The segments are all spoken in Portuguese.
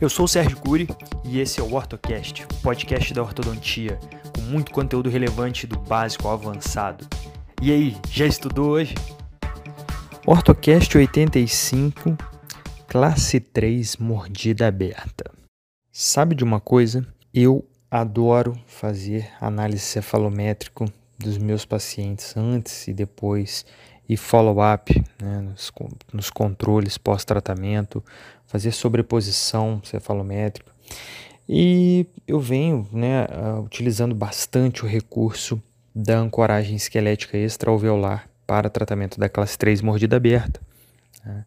Eu sou o Sérgio Cury e esse é o OrtoCast, podcast da ortodontia, com muito conteúdo relevante do básico ao avançado. E aí, já estudou hoje? OrtoCast 85, classe 3, mordida aberta. Sabe de uma coisa? Eu adoro fazer análise cefalométrico dos meus pacientes antes e depois e follow-up né, nos, nos controles pós-tratamento, fazer sobreposição cefalométrica. E eu venho né, utilizando bastante o recurso da ancoragem esquelética extraoveolar para tratamento da classe 3 mordida aberta. Né.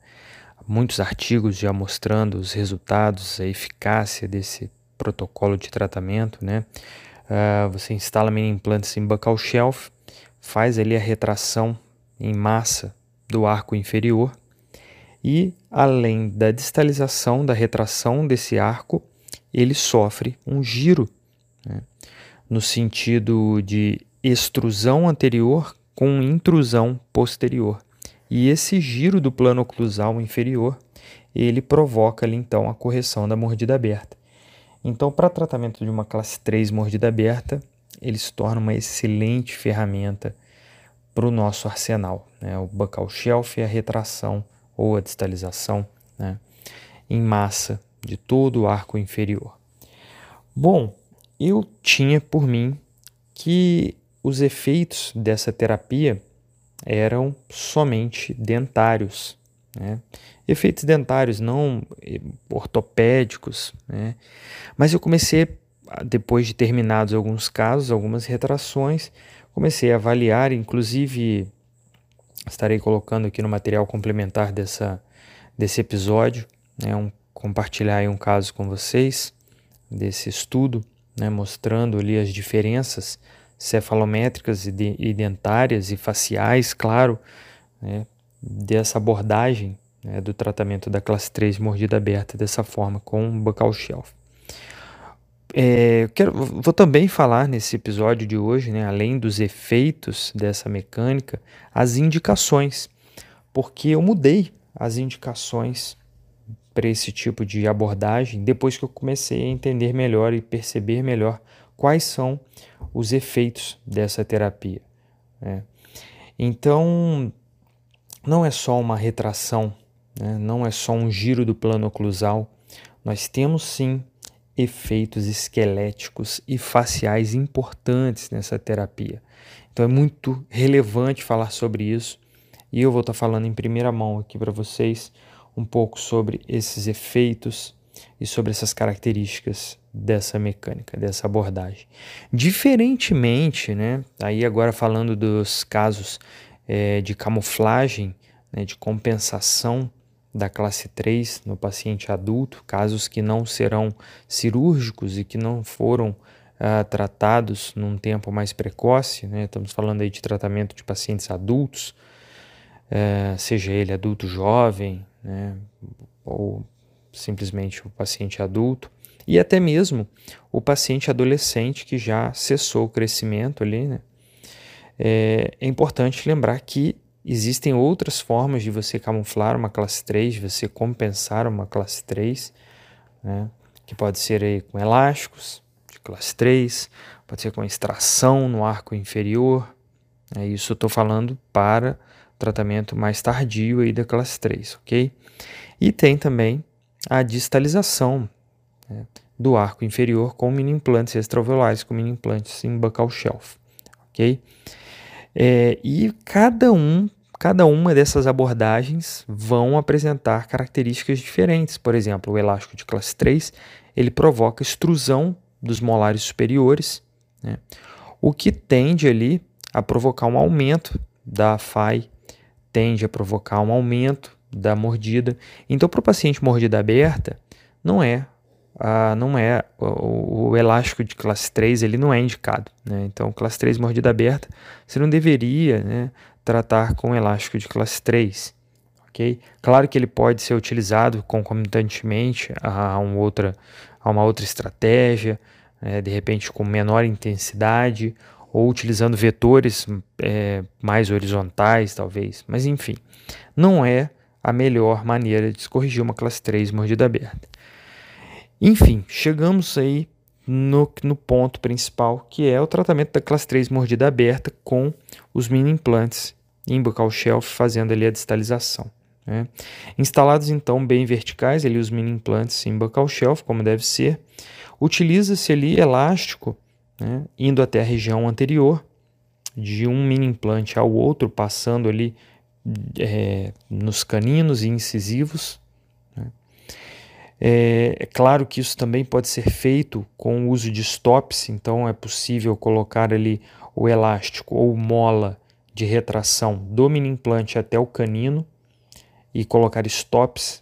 Muitos artigos já mostrando os resultados, a eficácia desse protocolo de tratamento. Né. Uh, você instala mini implantes em buccal shelf, faz ali a retração em massa do arco inferior e, além da distalização, da retração desse arco, ele sofre um giro, né? no sentido de extrusão anterior com intrusão posterior. E esse giro do plano oclusal inferior, ele provoca ali então a correção da mordida aberta. Então, para tratamento de uma classe 3 mordida aberta, ele se torna uma excelente ferramenta para o nosso arsenal. Né? O buccal shelf é a retração ou a distalização né? em massa de todo o arco inferior. Bom, eu tinha por mim que os efeitos dessa terapia eram somente dentários. Né? Efeitos dentários, não eh, ortopédicos. Né? Mas eu comecei, depois de terminados alguns casos, algumas retrações, comecei a avaliar, inclusive estarei colocando aqui no material complementar dessa, desse episódio, né, um, compartilhar um caso com vocês desse estudo, né, mostrando ali as diferenças cefalométricas e, de, e dentárias e faciais, claro, né, dessa abordagem né, do tratamento da classe 3 mordida aberta dessa forma, com buccal shelf. É, quero, vou também falar nesse episódio de hoje, né, além dos efeitos dessa mecânica, as indicações, porque eu mudei as indicações para esse tipo de abordagem depois que eu comecei a entender melhor e perceber melhor quais são os efeitos dessa terapia. Né? Então, não é só uma retração, né? não é só um giro do plano oclusal, nós temos sim efeitos esqueléticos e faciais importantes nessa terapia. Então é muito relevante falar sobre isso e eu vou estar falando em primeira mão aqui para vocês um pouco sobre esses efeitos e sobre essas características dessa mecânica, dessa abordagem. Diferentemente, né, aí agora falando dos casos é, de camuflagem, né, de compensação da classe 3 no paciente adulto, casos que não serão cirúrgicos e que não foram uh, tratados num tempo mais precoce, né? estamos falando aí de tratamento de pacientes adultos, uh, seja ele adulto jovem, né? ou simplesmente o paciente adulto, e até mesmo o paciente adolescente que já cessou o crescimento ali, né? é, é importante lembrar que Existem outras formas de você camuflar uma classe 3, de você compensar uma classe 3, né? que pode ser aí com elásticos de classe 3, pode ser com extração no arco inferior. É isso eu estou falando para tratamento mais tardio aí da classe 3, ok? E tem também a distalização né, do arco inferior com mini implantes extraovulares, com mini implantes em buccal shelf, ok? É, e cada um, cada uma dessas abordagens vão apresentar características diferentes. Por exemplo, o elástico de classe 3 ele provoca extrusão dos molares superiores, né? o que tende ali a provocar um aumento da FAI, tende a provocar um aumento da mordida. Então, para o paciente mordida aberta, não é ah, não é o, o, elástico de classe 3 ele não é indicado. Né? Então, classe 3 mordida aberta, você não deveria né, tratar com elástico de classe 3. Okay? Claro que ele pode ser utilizado concomitantemente a, um outra, a uma outra estratégia, é, de repente com menor intensidade, ou utilizando vetores é, mais horizontais, talvez. Mas enfim, não é a melhor maneira de se corrigir uma classe 3 mordida aberta. Enfim, chegamos aí no, no ponto principal, que é o tratamento da classe 3 mordida aberta com os mini implantes em buccal shelf, fazendo ali a distalização. Né? Instalados então bem verticais, ali os mini implantes em buccal shelf, como deve ser, utiliza-se ali elástico, né, indo até a região anterior, de um mini implante ao outro, passando ali é, nos caninos e incisivos. É, é, claro que isso também pode ser feito com o uso de stops, então é possível colocar ali o elástico ou mola de retração do mini implante até o canino e colocar stops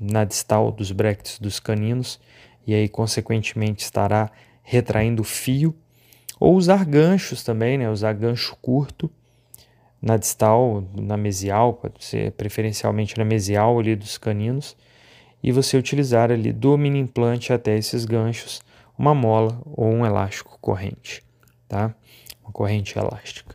na distal dos brackets dos caninos e aí consequentemente estará retraindo o fio ou usar ganchos também, né? Usar gancho curto na distal, na mesial, pode ser preferencialmente na mesial ali dos caninos e você utilizar ali do mini implante até esses ganchos uma mola ou um elástico corrente, tá? Uma corrente elástica.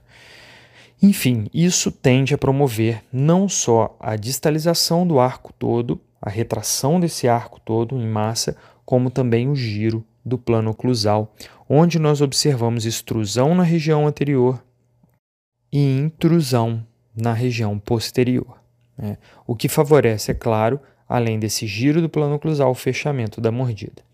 Enfim, isso tende a promover não só a distalização do arco todo, a retração desse arco todo em massa, como também o giro do plano oclusal, onde nós observamos extrusão na região anterior e intrusão na região posterior. Né? O que favorece, é claro, além desse giro do plano oclusal, o fechamento da mordida.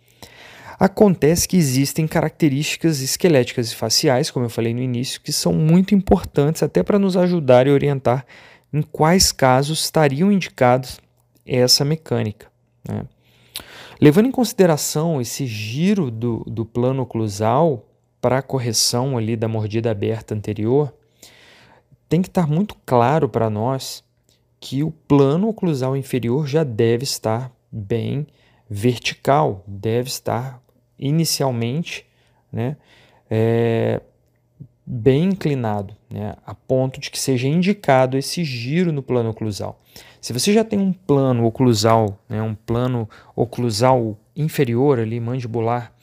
Acontece que existem características esqueléticas e faciais, como eu falei no início, que são muito importantes até para nos ajudar e orientar em quais casos estariam indicados essa mecânica. Né? Levando em consideração esse giro do, do plano oclusal para a correção ali da mordida aberta anterior, tem que estar muito claro para nós que o plano oclusal inferior já deve estar bem vertical, deve estar inicialmente né, é, bem inclinado, né, a ponto de que seja indicado esse giro no plano oclusal. Se você já tem um plano oclusal, né, um plano oclusal inferior ali, mandibular,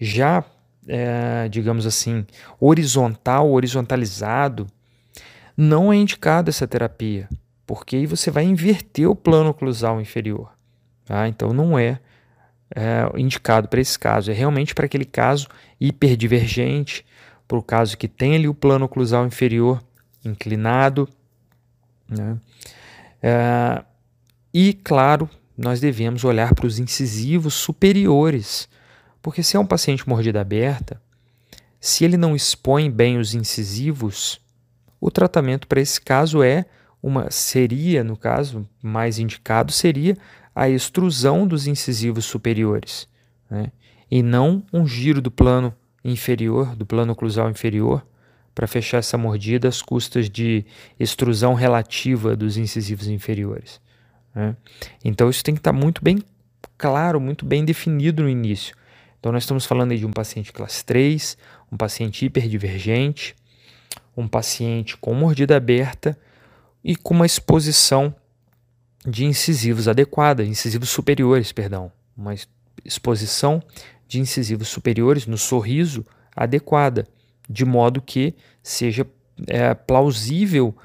já, é, digamos assim, horizontal, horizontalizado, não é indicada essa terapia, porque aí você vai inverter o plano oclusal inferior. Tá? Então não é é, indicado para esse caso. É realmente para aquele caso hiperdivergente, para o caso que tem ali o plano oclusal inferior inclinado. Né? É, e, claro, nós devemos olhar para os incisivos superiores, porque se é um paciente mordida aberta, se ele não expõe bem os incisivos, o tratamento para esse caso é uma seria, no caso mais indicado seria a extrusão dos incisivos superiores, né? e não um giro do plano inferior, do plano oclusal inferior, para fechar essa mordida às custas de extrusão relativa dos incisivos inferiores. Né? Então isso tem que estar tá muito bem claro, muito bem definido no início. Então nós estamos falando de um paciente classe 3, um paciente hiperdivergente, um paciente com mordida aberta e com uma exposição de incisivos adequada, incisivos superiores, perdão, uma exposição de incisivos superiores no sorriso adequada, de modo que seja é, plausível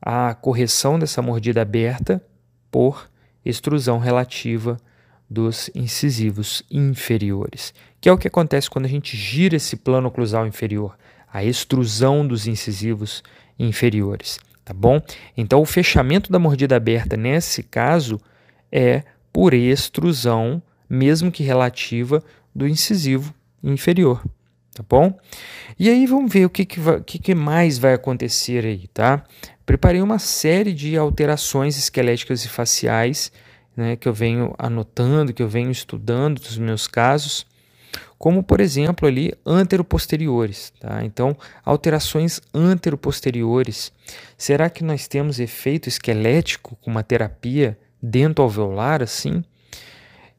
a correção dessa mordida aberta por extrusão relativa dos incisivos inferiores, que é o que acontece quando a gente gira esse plano oclusal inferior, a extrusão dos incisivos inferiores tá bom? Então, o fechamento da mordida aberta nesse caso é por extrusão, mesmo que relativa, do incisivo inferior, tá bom? E aí vamos ver o que, que, vai, que, que mais vai acontecer aí, tá? Preparei uma série de alterações esqueléticas e faciais né, que eu venho anotando, que eu venho estudando dos meus casos como por exemplo ali anteroposteriores. Tá? Então, alterações anteroposteriores. Será que nós temos efeito esquelético com uma terapia dento-alveolar assim?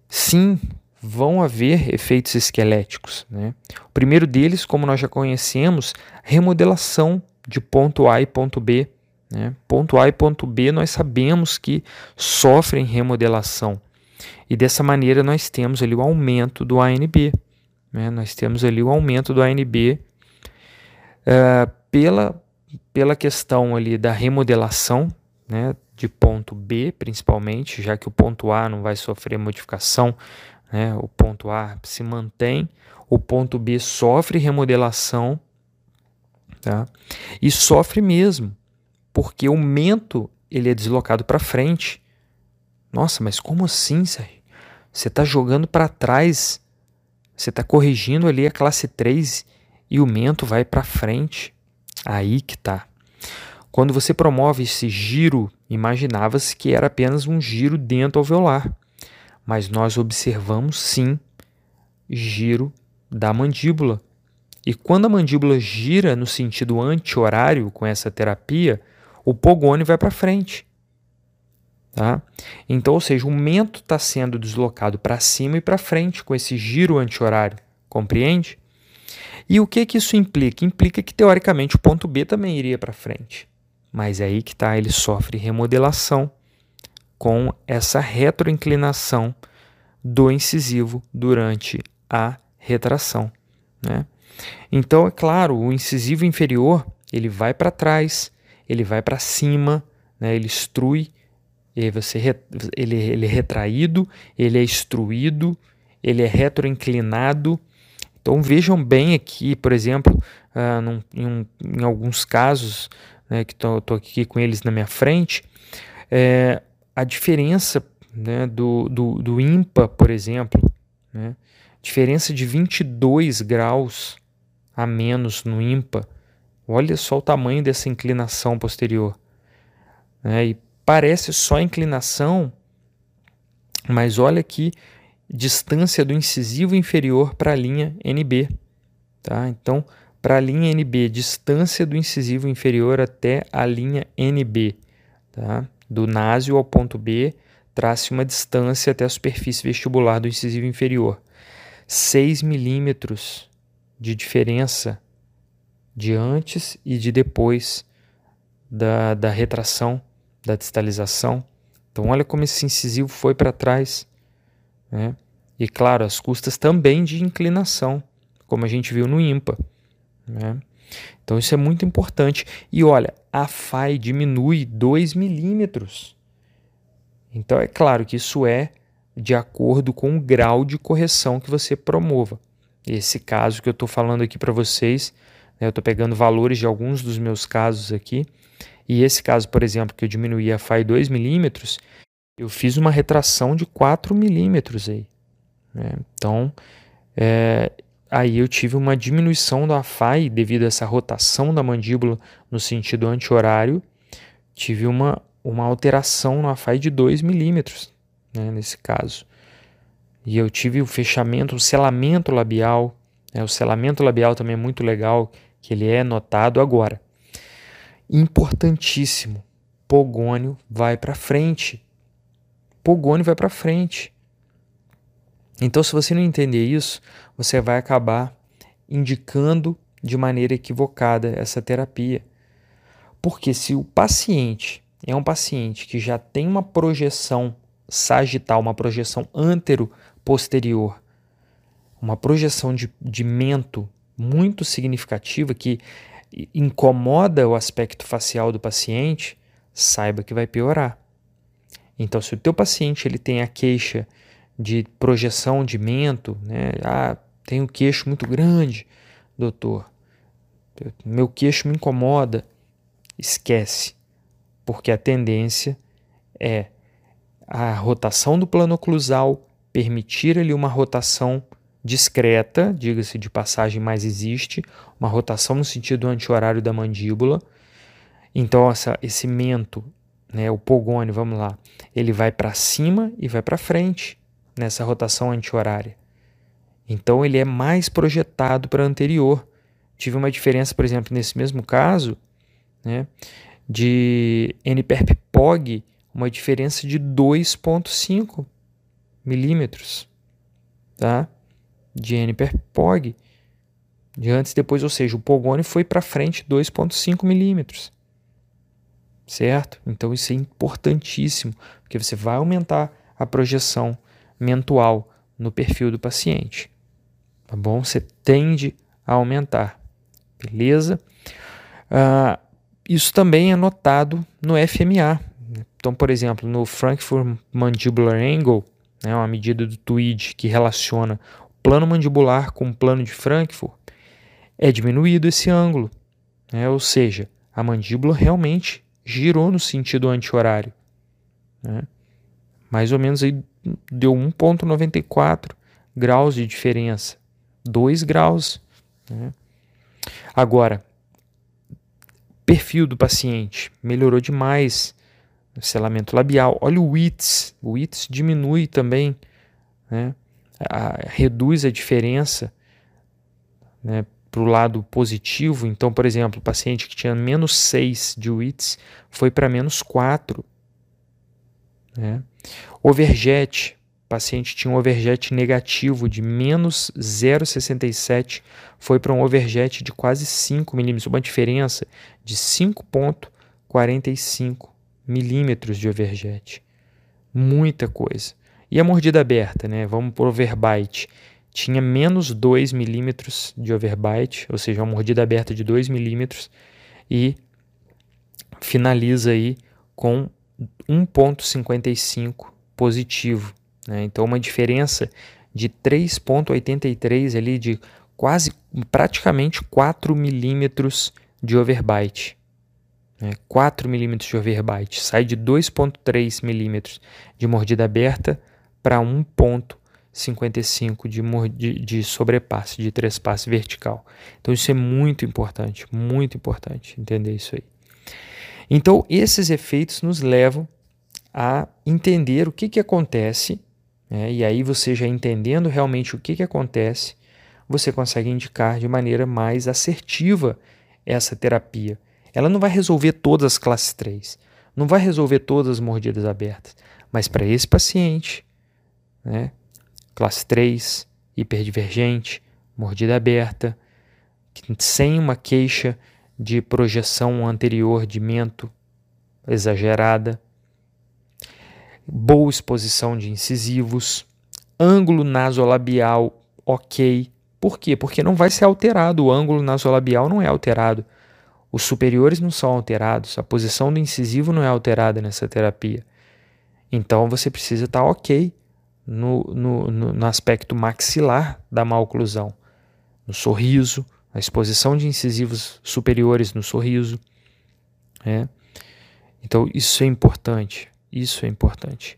Sim, vão haver efeitos esqueléticos. Né? O primeiro deles, como nós já conhecemos, remodelação de ponto A e ponto B. Né? Ponto A e ponto B nós sabemos que sofrem remodelação. E dessa maneira nós temos ali o aumento do ANB. Né? Nós temos ali o aumento do ANB uh, pela, pela questão ali da remodelação, né? de ponto B, principalmente, já que o ponto A não vai sofrer modificação, né? o ponto A se mantém, o ponto B sofre remodelação, tá? e sofre mesmo, porque o mento ele é deslocado para frente. Nossa, mas como assim, Sérgio? Você está jogando para trás, você está corrigindo ali a classe 3 e o mento vai para frente. Aí que tá. Quando você promove esse giro, imaginava-se que era apenas um giro dentro alveolar, mas nós observamos sim giro da mandíbula. E quando a mandíbula gira no sentido anti-horário com essa terapia, o pogone vai para frente. Tá? Então, ou seja, o mento está sendo deslocado para cima e para frente com esse giro anti-horário. Compreende? E o que, que isso implica? Implica que, teoricamente, o ponto B também iria para frente. Mas é aí que está, ele sofre remodelação com essa retroinclinação do incisivo durante a retração. Né? Então, é claro, o incisivo inferior ele vai para trás, ele vai para cima, né? ele ele, você, ele, ele é retraído, ele é extruído, ele é retroinclinado. Então vejam bem aqui, por exemplo, uh, num, em, em, alguns casos, né, que estou aqui com eles na minha frente, é, a diferença né, do, do, do ímpar, por exemplo, né, diferença de 22 graus a menos no ímpar, olha só o tamanho dessa inclinação posterior. Né, e parece só inclinação, mas olha aqui distância do incisivo inferior para a linha NB. Tá? Então, para a linha NB, distância do incisivo inferior até a linha NB, tá? do násio ao ponto B, trace uma distância até a superfície vestibular do incisivo inferior. 6 milímetros de diferença de antes e de depois da, da retração, da distalização. Então, olha como esse incisivo foi para trás. Né? E, claro, as custas também de inclinação, como a gente viu no IMPA. Né? Então isso é muito importante. E olha, a FAI diminui 2 milímetros. Então é claro que isso é de acordo com o grau de correção que você promova. Esse caso que eu estou falando aqui para vocês, né, eu estou pegando valores de alguns dos meus casos aqui. E esse caso, por exemplo, que eu diminuí a FAI 2 milímetros, eu fiz uma retração de 4 milímetros aí. Né? Então, é, Aí eu tive uma diminuição da FAI devido a essa rotação da mandíbula no sentido anti-horário. Tive uma, uma alteração na FAI de 2 milímetros, né, nesse caso. E eu tive o fechamento, o selamento labial. Né, o selamento labial também é muito legal, que ele é notado agora. Importantíssimo, pogônio vai para frente. Pogônio vai para frente. Então, se você não entender isso, você vai acabar indicando de maneira equivocada essa terapia. Porque se o paciente é um paciente que já tem uma projeção sagital, uma projeção antero-posterior, uma projeção de, de mento muito significativa que incomoda o aspecto facial do paciente, saiba que vai piorar. Então, se o teu paciente ele tem a queixa de projeção de mento, né? Ah, tenho queixo muito grande, doutor. Meu queixo me incomoda. Esquece, porque a tendência é a rotação do plano oclusal permitir ali uma rotação discreta, diga-se de passagem, mas existe, uma rotação no sentido anti-horário da mandíbula. Então, essa, esse mento, né, o pogônio, vamos lá, ele vai para cima e vai para frente nessa rotação anti-horária. Então ele é mais projetado para anterior. Tive uma diferença, por exemplo, nesse mesmo caso, né, de NPERP-POG, uma diferença de 2,5 milímetros, tá? De NPERP-POG, de antes e depois, ou seja, o pogônio foi para frente 2,5 milímetros, certo? Então isso é importantíssimo, porque você vai aumentar a projeção mental no perfil do paciente. Tá bom? Você tende a aumentar. Beleza? Uh, isso também é notado no FMA. Então, por exemplo, no Frankfurt Mandibular Angle, né, uma medida do TWID que relaciona plano mandibular com o plano de Frankfurt, é diminuído esse ângulo. Né, ou seja, a mandíbula realmente girou no sentido anti-horário. Né? Mais ou menos aí deu 1,94 graus de diferença. 2 graus. Né? Agora, perfil do paciente melhorou demais. Selamento labial. Olha o WITS. O WITS diminui também, né? A, reduz a diferença né, para o lado positivo. Então, por exemplo, o paciente que tinha menos 6 de WITS foi para menos 4. Né? Overjet, paciente tinha um overjet negativo de menos 0,67, foi para um overjet de quase 5 milímetros, uma diferença de 5,45 milímetros de overjet. Muita coisa. E a mordida aberta, né? Vamos por overbite. Tinha menos 2 milímetros de overbite, ou seja, uma mordida aberta de 2 milímetros, e finaliza aí com 1,55 positivo. Né? Então, uma diferença de 3,83 ali, de quase, praticamente 4 milímetros de overbite. Né? 4 milímetros de overbite. Sai de 2,3 milímetros de mordida aberta para 1,55 de, de, de sobrepasse, de trespasse vertical. Então, isso é muito importante, muito importante entender isso aí. Então, esses efeitos nos levam a entender o que, que acontece, né? e aí você já entendendo realmente o que, que acontece, você consegue indicar de maneira mais assertiva essa terapia. Ela não vai resolver todas as classes 3, não vai resolver todas as mordidas abertas, mas para esse paciente, né, classe 3, hiperdivergente, mordida aberta, sem uma queixa de projeção anterior de mento exagerada, boa exposição de incisivos, ângulo nasolabial ok. Por quê? Porque não vai ser alterado, o ângulo nasolabial não é alterado. Os superiores não são alterados, a posição do incisivo não é alterada nessa terapia. Então você precisa estar ok no, no, no, aspecto maxilar da maloclusão, no sorriso, a exposição de incisivos superiores no sorriso. Né? Então isso é importante. Isso é importante.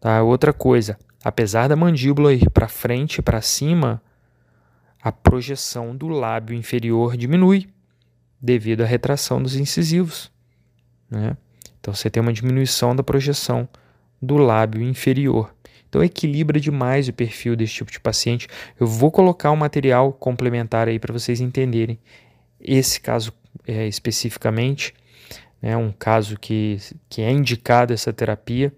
Tá? Outra coisa, apesar da mandíbula ir para frente e para cima, a projeção do lábio inferior diminui devido à retração dos incisivos. Né? Então você tem uma diminuição da projeção do lábio inferior. Então equilibra demais o perfil desse tipo de paciente. Eu vou colocar um material complementar aí para vocês entenderem esse caso é, especificamente né, um caso que, que é indicado essa terapia,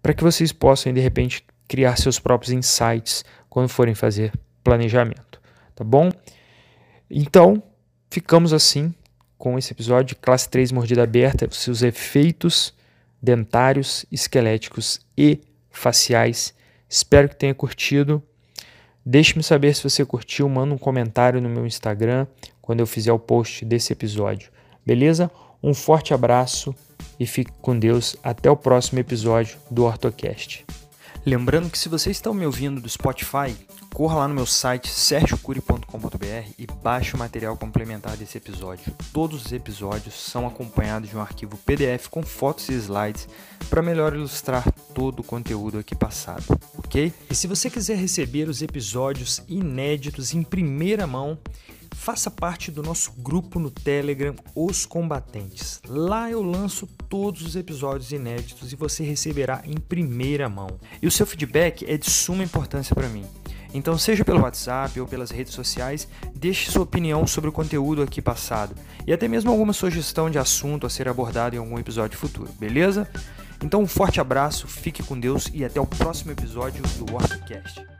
para que vocês possam, de repente, criar seus próprios insights quando forem fazer planejamento, tá bom? Então, ficamos assim com esse episódio de classe 3 mordida aberta, seus efeitos dentários, esqueléticos e faciais. Espero que tenha curtido. Deixe-me saber se você curtiu, manda um comentário no meu Instagram quando eu fizer o post desse episódio. Beleza? Um forte abraço e fique com Deus até o próximo episódio do OrtoCast. Lembrando que se você está me ouvindo do Spotify, corra lá no meu site sergiocuri.com.br e baixe o material complementar desse episódio. Todos os episódios são acompanhados de um arquivo PDF com fotos e slides para melhor ilustrar todo o conteúdo aqui passado, ok? E se você quiser receber os episódios inéditos em primeira mão, Faça parte do nosso grupo no Telegram Os Combatentes. Lá eu lanço todos os episódios inéditos e você receberá em primeira mão. E o seu feedback é de suma importância para mim. Então, seja pelo WhatsApp ou pelas redes sociais, deixe sua opinião sobre o conteúdo aqui passado e até mesmo alguma sugestão de assunto a ser abordado em algum episódio futuro, beleza? Então, um forte abraço, fique com Deus e até o próximo episódio do WordCast.